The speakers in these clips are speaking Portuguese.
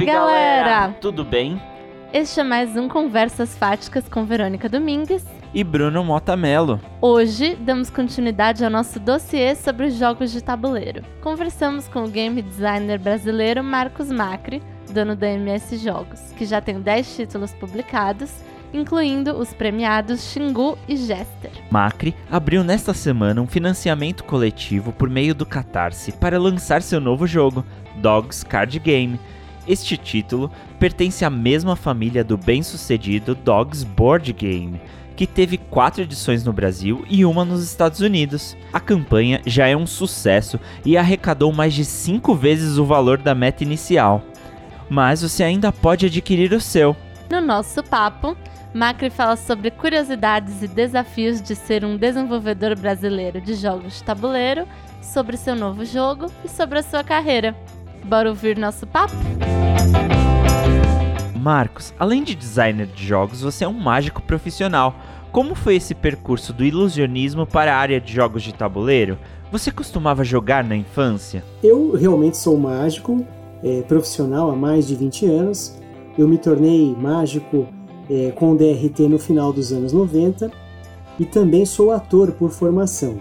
Salve, galera! Tudo bem? Este é mais um Conversas Fáticas com Verônica Domingues e Bruno Motamelo. Hoje damos continuidade ao nosso dossiê sobre os jogos de tabuleiro. Conversamos com o game designer brasileiro Marcos Macri, dono da MS Jogos, que já tem 10 títulos publicados incluindo os premiados Xingu e Jester. Macri abriu nesta semana um financiamento coletivo por meio do Catarse para lançar seu novo jogo, Dogs Card Game. Este título pertence à mesma família do bem-sucedido Dogs Board Game, que teve quatro edições no Brasil e uma nos Estados Unidos. A campanha já é um sucesso e arrecadou mais de cinco vezes o valor da meta inicial. Mas você ainda pode adquirir o seu. No nosso papo, Macri fala sobre curiosidades e desafios de ser um desenvolvedor brasileiro de jogos de tabuleiro, sobre seu novo jogo e sobre a sua carreira. Bora ouvir nosso papo? Marcos, além de designer de jogos, você é um mágico profissional. Como foi esse percurso do ilusionismo para a área de jogos de tabuleiro? Você costumava jogar na infância? Eu realmente sou mágico, é, profissional há mais de 20 anos. Eu me tornei mágico é, com DRT no final dos anos 90 e também sou ator por formação.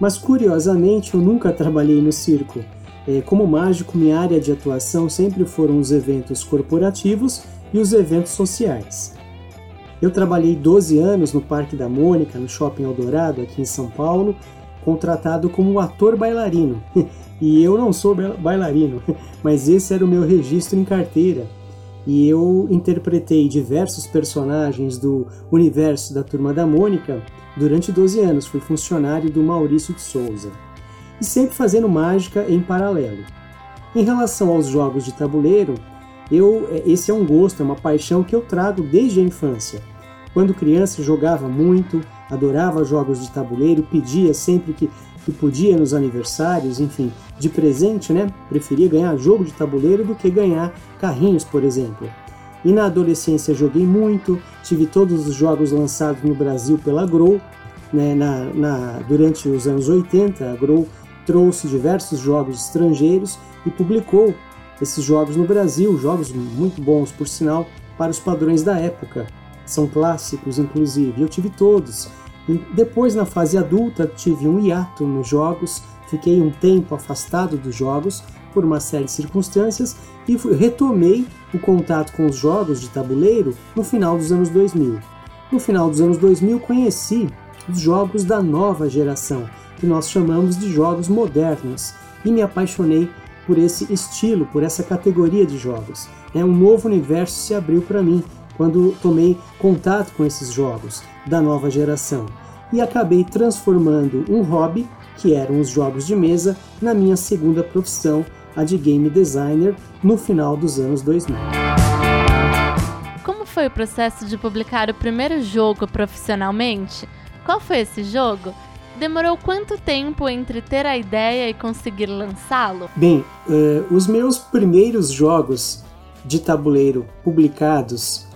Mas curiosamente eu nunca trabalhei no circo. É, como mágico, minha área de atuação sempre foram os eventos corporativos e os eventos sociais. Eu trabalhei 12 anos no Parque da Mônica, no Shopping Eldorado, aqui em São Paulo, contratado como ator bailarino. e eu não sou bailarino, mas esse era o meu registro em carteira e eu interpretei diversos personagens do universo da Turma da Mônica durante 12 anos, fui funcionário do Maurício de Souza. E sempre fazendo mágica em paralelo. Em relação aos jogos de tabuleiro, eu, é, esse é um gosto, é uma paixão que eu trago desde a infância. Quando criança jogava muito, adorava jogos de tabuleiro, pedia sempre que que podia nos aniversários, enfim, de presente, né? Preferia ganhar jogo de tabuleiro do que ganhar carrinhos, por exemplo. E na adolescência joguei muito, tive todos os jogos lançados no Brasil pela Grow, né? na, na, durante os anos 80, a Grow trouxe diversos jogos estrangeiros e publicou esses jogos no Brasil, jogos muito bons, por sinal, para os padrões da época. São clássicos, inclusive. Eu tive todos. Depois, na fase adulta, tive um hiato nos jogos, fiquei um tempo afastado dos jogos por uma série de circunstâncias e retomei o contato com os jogos de tabuleiro no final dos anos 2000. No final dos anos 2000, conheci os jogos da nova geração, que nós chamamos de jogos modernos, e me apaixonei por esse estilo, por essa categoria de jogos. É um novo universo se abriu para mim quando tomei contato com esses jogos da nova geração e acabei transformando um hobby, que eram os jogos de mesa, na minha segunda profissão, a de game designer, no final dos anos 2000. Como foi o processo de publicar o primeiro jogo profissionalmente? Qual foi esse jogo? Demorou quanto tempo entre ter a ideia e conseguir lançá-lo? Bem, uh, os meus primeiros jogos de tabuleiro publicados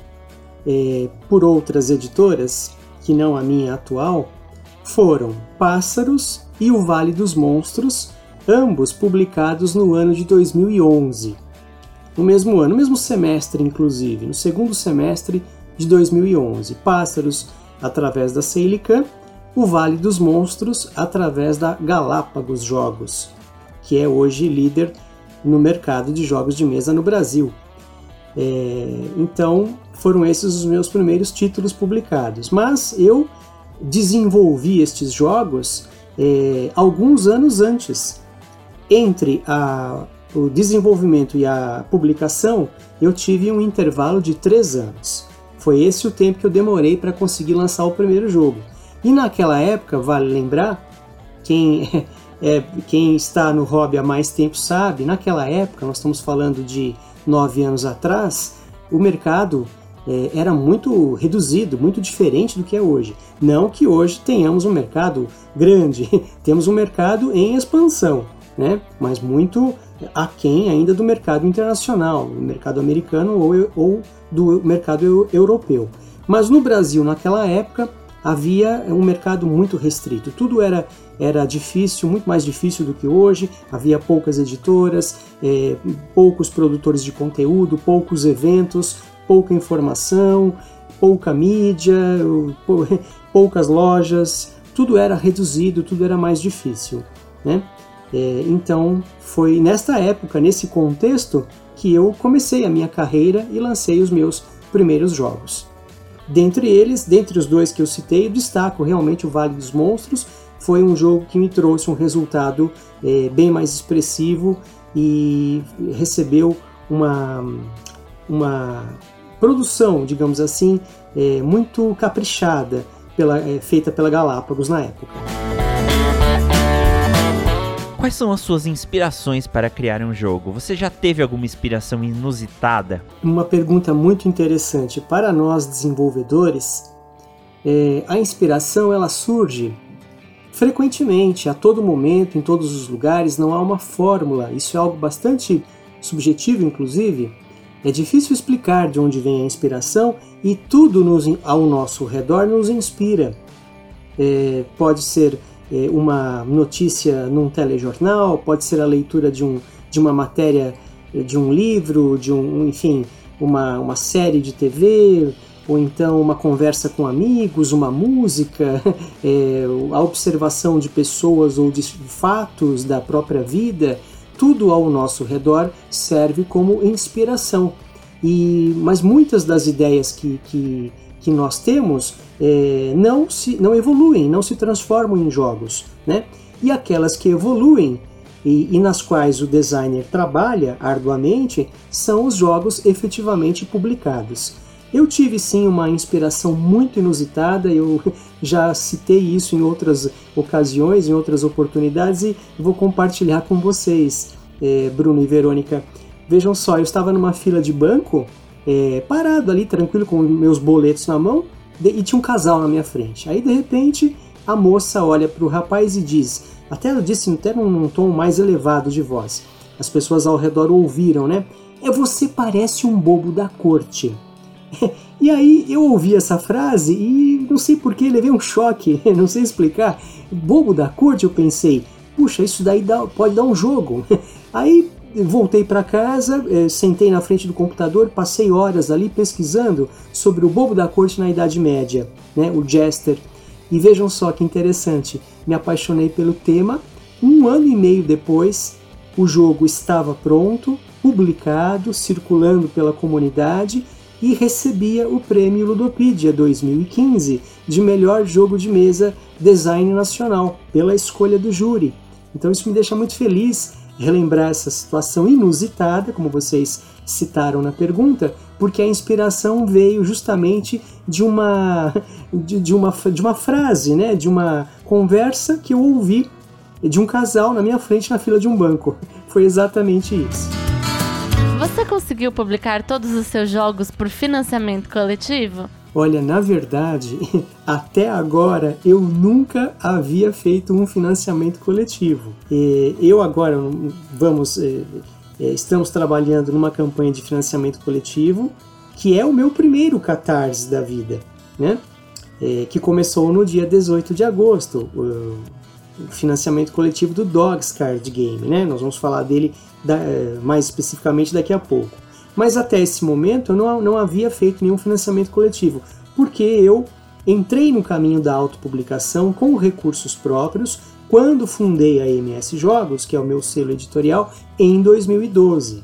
é, por outras editoras, que não a minha atual, foram Pássaros e O Vale dos Monstros, ambos publicados no ano de 2011. No mesmo ano, no mesmo semestre, inclusive, no segundo semestre de 2011. Pássaros através da Ceilican, O Vale dos Monstros através da Galápagos Jogos, que é hoje líder no mercado de jogos de mesa no Brasil. É, então, foram esses os meus primeiros títulos publicados. Mas eu desenvolvi estes jogos é, alguns anos antes. Entre a, o desenvolvimento e a publicação, eu tive um intervalo de três anos. Foi esse o tempo que eu demorei para conseguir lançar o primeiro jogo. E naquela época, vale lembrar, quem, é, quem está no hobby há mais tempo sabe, naquela época, nós estamos falando de nove anos atrás, o mercado é, era muito reduzido, muito diferente do que é hoje. Não que hoje tenhamos um mercado grande, temos um mercado em expansão, né? mas muito aquém ainda do mercado internacional, do mercado americano ou, ou do mercado europeu. Mas no Brasil, naquela época, havia um mercado muito restrito. Tudo era era difícil, muito mais difícil do que hoje. Havia poucas editoras, é, poucos produtores de conteúdo, poucos eventos, pouca informação, pouca mídia, poucas lojas. Tudo era reduzido, tudo era mais difícil. Né? É, então foi nesta época, nesse contexto, que eu comecei a minha carreira e lancei os meus primeiros jogos. Dentre eles, dentre os dois que eu citei, destaco realmente o Vale dos Monstros. Foi um jogo que me trouxe um resultado é, bem mais expressivo e recebeu uma, uma produção, digamos assim, é, muito caprichada, pela, é, feita pela Galápagos na época. Quais são as suas inspirações para criar um jogo? Você já teve alguma inspiração inusitada? Uma pergunta muito interessante para nós desenvolvedores. É, a inspiração ela surge frequentemente, a todo momento, em todos os lugares. Não há uma fórmula. Isso é algo bastante subjetivo, inclusive. É difícil explicar de onde vem a inspiração e tudo nos, ao nosso redor nos inspira. É, pode ser uma notícia num telejornal, pode ser a leitura de, um, de uma matéria é, de um livro, de um, enfim, uma, uma série de TV, ou então uma conversa com amigos, uma música, é, a observação de pessoas ou de fatos da própria vida, tudo ao nosso redor serve como inspiração. E, mas muitas das ideias que, que, que nós temos é, não, se, não evoluem, não se transformam em jogos. Né? E aquelas que evoluem e, e, nas quais o designer trabalha arduamente são os jogos efetivamente publicados. Eu tive sim uma inspiração muito inusitada, eu já citei isso em outras ocasiões, em outras oportunidades e vou compartilhar com vocês, é, Bruno e Verônica. Vejam só, eu estava numa fila de banco, é, parado ali, tranquilo, com meus boletos na mão, e tinha um casal na minha frente. Aí de repente a moça olha para o rapaz e diz, até ela disse até num, num tom mais elevado de voz. As pessoas ao redor ouviram, né? É você parece um bobo da corte. e aí eu ouvi essa frase e não sei porquê, levei um choque, não sei explicar. Bobo da corte, eu pensei, puxa, isso daí dá, pode dar um jogo. aí voltei para casa, eh, sentei na frente do computador, passei horas ali pesquisando sobre o bobo da corte na Idade Média, né, o Jester. E vejam só que interessante, me apaixonei pelo tema. Um ano e meio depois, o jogo estava pronto, publicado, circulando pela comunidade e recebia o prêmio Ludopedia 2015 de melhor jogo de mesa design nacional pela escolha do júri. Então isso me deixa muito feliz relembrar essa situação inusitada, como vocês citaram na pergunta, porque a inspiração veio justamente de uma, de, de, uma, de uma frase, né, de uma conversa que eu ouvi de um casal na minha frente na fila de um banco. Foi exatamente isso. Você conseguiu publicar todos os seus jogos por financiamento coletivo? Olha, na verdade, até agora eu nunca havia feito um financiamento coletivo. Eu agora, vamos, é, é, estamos trabalhando numa campanha de financiamento coletivo, que é o meu primeiro catarse da vida, né? É, que começou no dia 18 de agosto, o financiamento coletivo do Dogs Card Game, né? Nós vamos falar dele mais especificamente daqui a pouco. Mas até esse momento eu não, não havia feito nenhum financiamento coletivo, porque eu entrei no caminho da autopublicação com recursos próprios quando fundei a MS Jogos, que é o meu selo editorial, em 2012.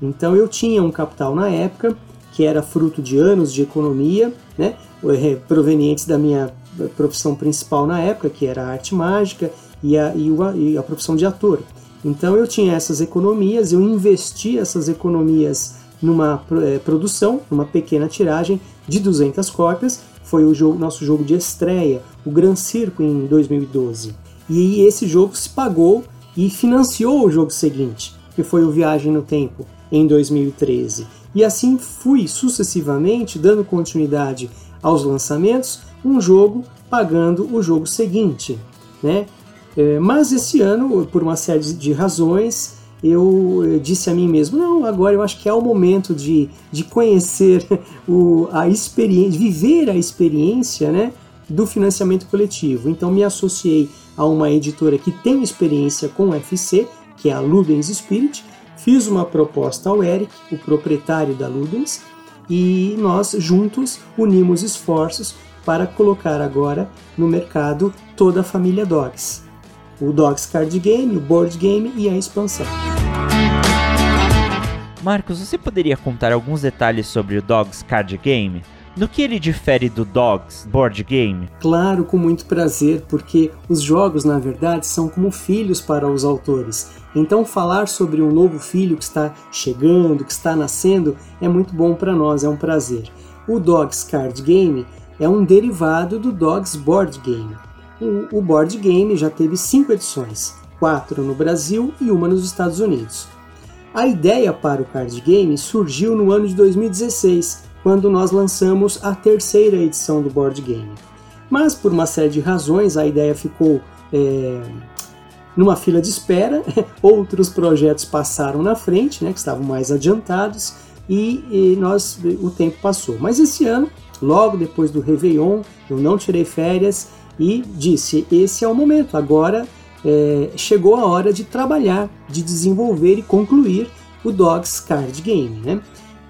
Então eu tinha um capital na época que era fruto de anos de economia, né, eh, provenientes da minha profissão principal na época, que era a arte mágica e a, e a, e a profissão de ator. Então eu tinha essas economias, eu investi essas economias numa é, produção, numa pequena tiragem de 200 cópias. Foi o jogo, nosso jogo de estreia, o Gran Circo, em 2012. E esse jogo se pagou e financiou o jogo seguinte, que foi o Viagem no Tempo, em 2013. E assim fui sucessivamente dando continuidade aos lançamentos, um jogo pagando o jogo seguinte. Né? É, mas esse ano, por uma série de razões, eu disse a mim mesmo, não, agora eu acho que é o momento de, de conhecer o, a experiência, viver a experiência né, do financiamento coletivo. Então me associei a uma editora que tem experiência com FC, que é a Ludens Spirit. Fiz uma proposta ao Eric, o proprietário da Ludens, e nós juntos unimos esforços para colocar agora no mercado toda a família Dogs. O Dogs Card Game, o Board Game e a expansão. Marcos, você poderia contar alguns detalhes sobre o Dogs Card Game? No que ele difere do Dogs Board Game? Claro, com muito prazer, porque os jogos, na verdade, são como filhos para os autores. Então, falar sobre um novo filho que está chegando, que está nascendo, é muito bom para nós, é um prazer. O Dogs Card Game é um derivado do Dogs Board Game. O, board game já teve cinco edições, quatro no Brasil e uma nos Estados Unidos. A ideia para o card game surgiu no ano de 2016, quando nós lançamos a terceira edição do board game. Mas por uma série de razões a ideia ficou é, numa fila de espera, outros projetos passaram na frente, né, que estavam mais adiantados, e, e nós o tempo passou. Mas esse ano, logo depois do Réveillon, eu não tirei férias e disse: esse é o momento, agora é, chegou a hora de trabalhar, de desenvolver e concluir o Dogs Card Game. Né?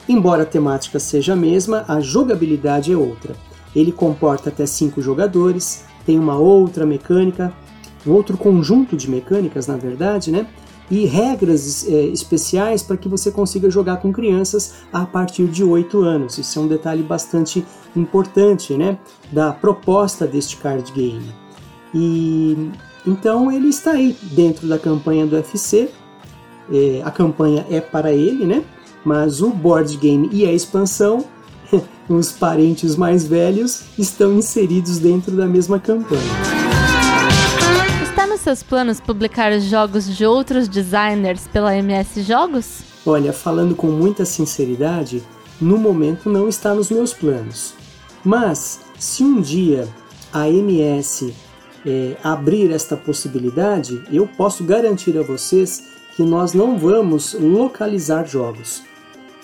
Embora a temática seja a mesma, a jogabilidade é outra. Ele comporta até cinco jogadores, tem uma outra mecânica, um outro conjunto de mecânicas, na verdade, né? e regras é, especiais para que você consiga jogar com crianças a partir de 8 anos. Isso é um detalhe bastante importante né, da proposta deste card game. E então ele está aí dentro da campanha do UFC. É, a campanha é para ele, né? Mas o board game e a expansão, os parentes mais velhos, estão inseridos dentro da mesma campanha. Está nos seus planos publicar jogos de outros designers pela MS Jogos? Olha, falando com muita sinceridade, no momento não está nos meus planos. Mas se um dia a MS é, abrir esta possibilidade, eu posso garantir a vocês que nós não vamos localizar jogos.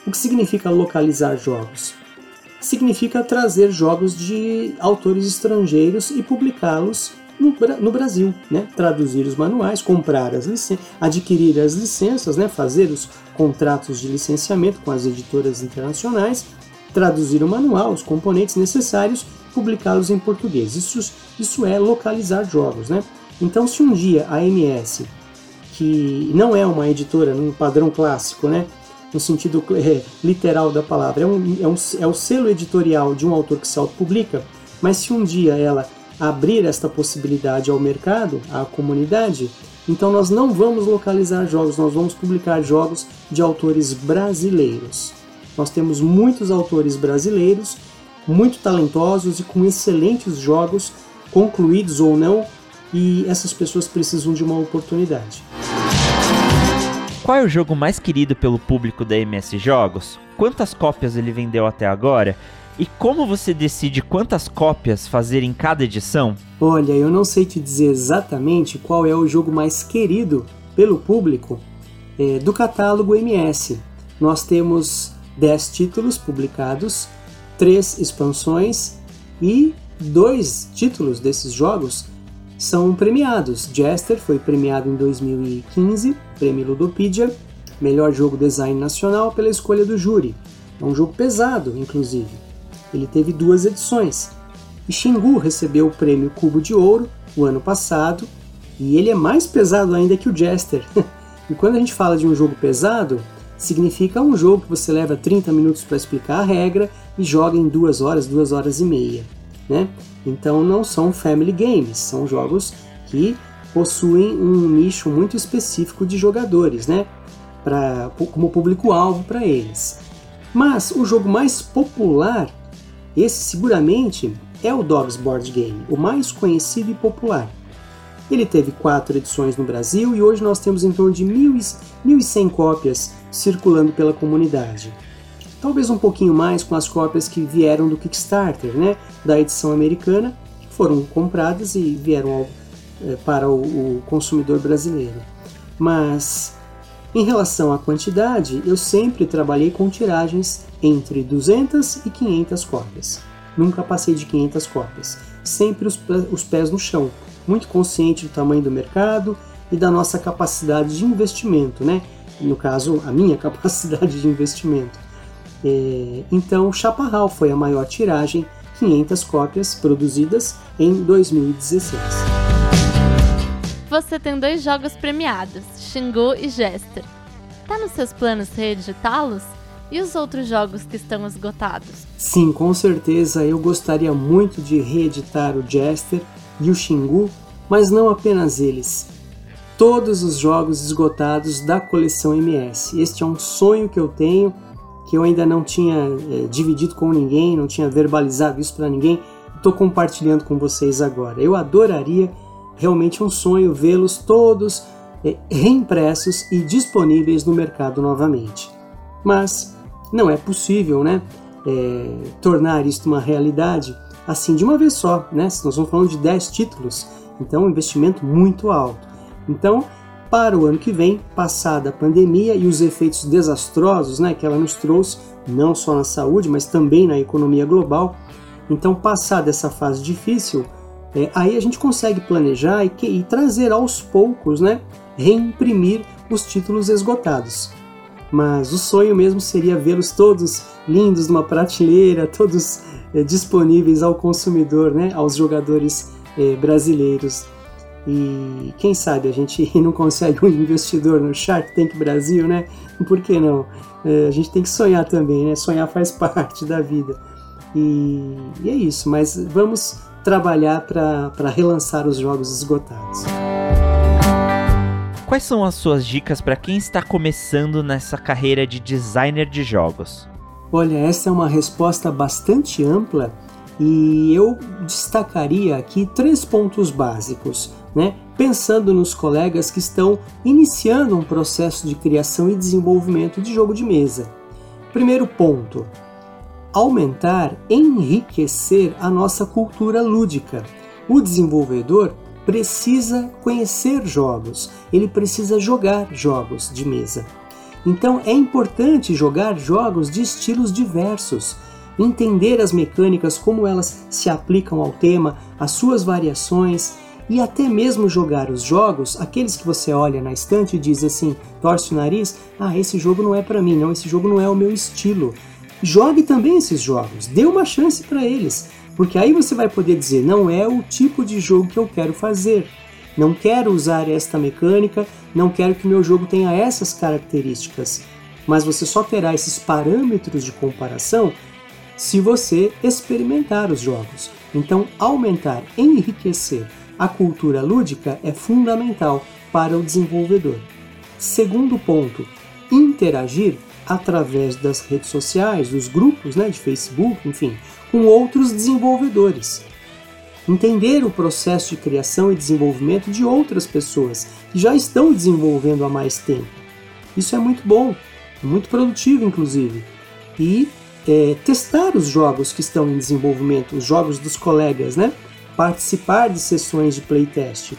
O que significa localizar jogos? Significa trazer jogos de autores estrangeiros e publicá-los no, no, Brasil, né? traduzir os manuais, comprar as adquirir as licenças, né? fazer os contratos de licenciamento com as editoras internacionais, traduzir o manual, os componentes necessários publicá-los em português. Isso, isso é localizar jogos, né? Então, se um dia a MS, que não é uma editora num padrão clássico, né? No sentido é, literal da palavra, é, um, é, um, é o selo editorial de um autor que se autopublica, mas se um dia ela abrir esta possibilidade ao mercado, à comunidade, então nós não vamos localizar jogos, nós vamos publicar jogos de autores brasileiros. Nós temos muitos autores brasileiros muito talentosos e com excelentes jogos, concluídos ou não, e essas pessoas precisam de uma oportunidade. Qual é o jogo mais querido pelo público da MS Jogos? Quantas cópias ele vendeu até agora? E como você decide quantas cópias fazer em cada edição? Olha, eu não sei te dizer exatamente qual é o jogo mais querido pelo público é, do catálogo MS. Nós temos 10 títulos publicados três expansões e dois títulos desses jogos são premiados. Jester foi premiado em 2015, Prêmio Ludopedia, melhor jogo design nacional pela escolha do júri. É um jogo pesado, inclusive. Ele teve duas edições. E Xingu recebeu o prêmio Cubo de Ouro o ano passado, e ele é mais pesado ainda que o Jester. e quando a gente fala de um jogo pesado, significa um jogo que você leva 30 minutos para explicar a regra e joga em duas horas, duas horas e meia. Né? Então não são family games, são jogos que possuem um nicho muito específico de jogadores, né? Pra, como público-alvo para eles. Mas o jogo mais popular, esse seguramente é o Dogs Board Game, o mais conhecido e popular. Ele teve quatro edições no Brasil e hoje nós temos em torno de 1.100 cópias circulando pela comunidade talvez um pouquinho mais com as cópias que vieram do Kickstarter, né, da edição americana, que foram compradas e vieram ao, é, para o, o consumidor brasileiro. Mas em relação à quantidade, eu sempre trabalhei com tiragens entre 200 e 500 cópias. Nunca passei de 500 cópias. Sempre os, os pés no chão. muito consciente do tamanho do mercado e da nossa capacidade de investimento, né? No caso, a minha capacidade de investimento. É, então, Chaparral foi a maior tiragem, 500 cópias produzidas em 2016. Você tem dois jogos premiados, Xingu e Jester. Tá nos seus planos reeditá-los? E os outros jogos que estão esgotados? Sim, com certeza eu gostaria muito de reeditar o Jester e o Xingu, mas não apenas eles. Todos os jogos esgotados da coleção MS. Este é um sonho que eu tenho, que eu ainda não tinha é, dividido com ninguém, não tinha verbalizado isso para ninguém. Estou compartilhando com vocês agora. Eu adoraria, realmente um sonho, vê-los todos é, reimpressos e disponíveis no mercado novamente. Mas não é possível, né? É, tornar isto uma realidade assim de uma vez só, né? Nós estamos falando de 10 títulos, então um investimento muito alto. Então, para o ano que vem, passada a pandemia e os efeitos desastrosos né, que ela nos trouxe, não só na saúde, mas também na economia global, então, passada essa fase difícil, é, aí a gente consegue planejar e, que, e trazer aos poucos, né, reimprimir os títulos esgotados mas o sonho mesmo seria vê-los todos lindos numa prateleira, todos é, disponíveis ao consumidor, né, aos jogadores é, brasileiros. E quem sabe a gente não consegue um investidor no Shark Tank Brasil, né? Por que não? É, a gente tem que sonhar também, né? Sonhar faz parte da vida. E, e é isso, mas vamos trabalhar para relançar os jogos esgotados. Quais são as suas dicas para quem está começando nessa carreira de designer de jogos? Olha, essa é uma resposta bastante ampla e eu destacaria aqui três pontos básicos, né? Pensando nos colegas que estão iniciando um processo de criação e desenvolvimento de jogo de mesa. Primeiro ponto: aumentar, enriquecer a nossa cultura lúdica. O desenvolvedor precisa conhecer jogos, ele precisa jogar jogos de mesa. Então é importante jogar jogos de estilos diversos, entender as mecânicas, como elas se aplicam ao tema, as suas variações e até mesmo jogar os jogos, aqueles que você olha na estante e diz assim, torce o nariz, ah, esse jogo não é para mim, não, esse jogo não é o meu estilo. Jogue também esses jogos, dê uma chance para eles. Porque aí você vai poder dizer: não é o tipo de jogo que eu quero fazer. Não quero usar esta mecânica, não quero que meu jogo tenha essas características. Mas você só terá esses parâmetros de comparação se você experimentar os jogos. Então, aumentar, enriquecer a cultura lúdica é fundamental para o desenvolvedor. Segundo ponto, interagir através das redes sociais, dos grupos né, de Facebook, enfim, com outros desenvolvedores. Entender o processo de criação e desenvolvimento de outras pessoas que já estão desenvolvendo há mais tempo. Isso é muito bom, muito produtivo, inclusive. E é, testar os jogos que estão em desenvolvimento, os jogos dos colegas, né? Participar de sessões de playtest,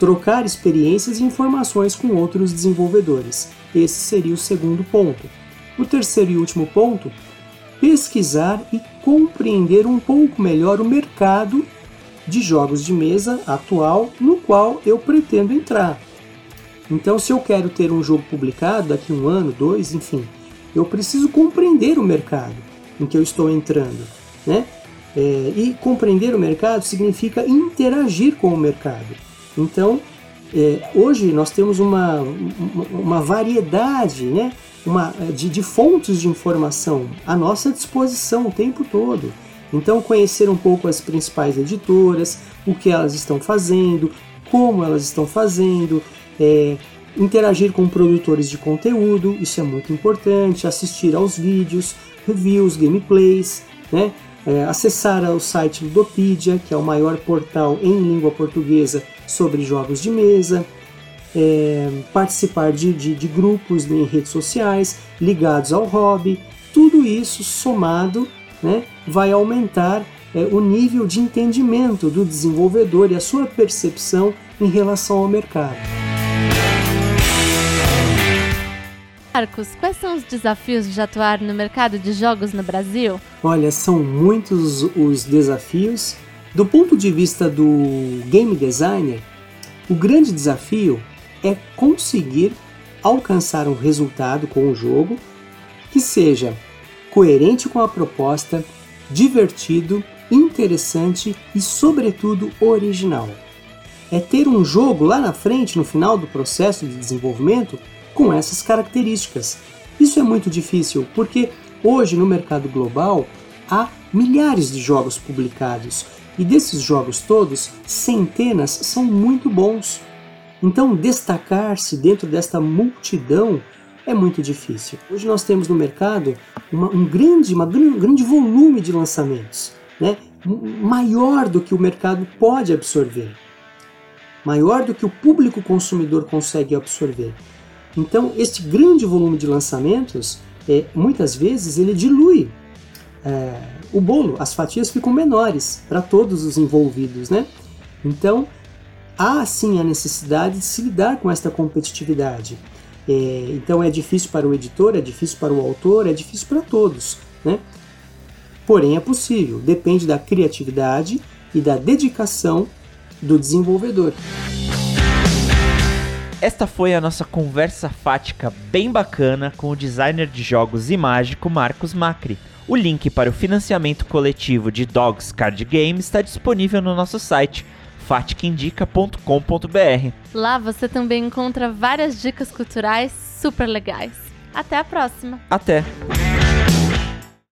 trocar experiências e informações com outros desenvolvedores. Esse seria o segundo ponto. O terceiro e último ponto pesquisar e compreender um pouco melhor o mercado de jogos de mesa atual no qual eu pretendo entrar. Então, se eu quero ter um jogo publicado daqui um ano, dois, enfim, eu preciso compreender o mercado em que eu estou entrando, né? É, e compreender o mercado significa interagir com o mercado. Então, é, hoje nós temos uma, uma, variedade, né? uma, de, de fontes de informação à nossa disposição o tempo todo. Então, conhecer um pouco as principais editoras, o que elas estão fazendo, como elas estão fazendo, é, interagir com produtores de conteúdo, isso é muito importante, assistir aos vídeos, reviews, gameplays, né? É, acessar o site Ludopedia, que é o maior portal em língua portuguesa sobre jogos de mesa, é, participar de, de, de grupos em redes sociais ligados ao hobby, tudo isso somado né, vai aumentar é, o nível de entendimento do desenvolvedor e a sua percepção em relação ao mercado. Marcos, quais são os desafios de atuar no mercado de jogos no Brasil? Olha, são muitos os desafios Do ponto de vista do game designer, o grande desafio é conseguir alcançar um resultado com o jogo que seja coerente com a proposta, divertido, interessante e, sobretudo, original. É ter um jogo lá na frente, no final do processo de desenvolvimento, com essas características. Isso é muito difícil porque hoje no mercado global há milhares de jogos publicados e desses jogos todos, centenas são muito bons. Então, destacar-se dentro desta multidão é muito difícil. Hoje nós temos no mercado uma, um grande, uma, um grande volume de lançamentos, né? maior do que o mercado pode absorver, maior do que o público consumidor consegue absorver. Então, este grande volume de lançamentos, é, muitas vezes, ele dilui é, o bolo, as fatias ficam menores para todos os envolvidos, né? Então, há sim a necessidade de se lidar com esta competitividade. É, então é difícil para o editor, é difícil para o autor, é difícil para todos, né? Porém é possível, depende da criatividade e da dedicação do desenvolvedor. Esta foi a nossa conversa fática bem bacana com o designer de jogos e mágico Marcos Macri. O link para o financiamento coletivo de Dogs Card Game está disponível no nosso site faticaindica.com.br. Lá você também encontra várias dicas culturais super legais. Até a próxima. Até.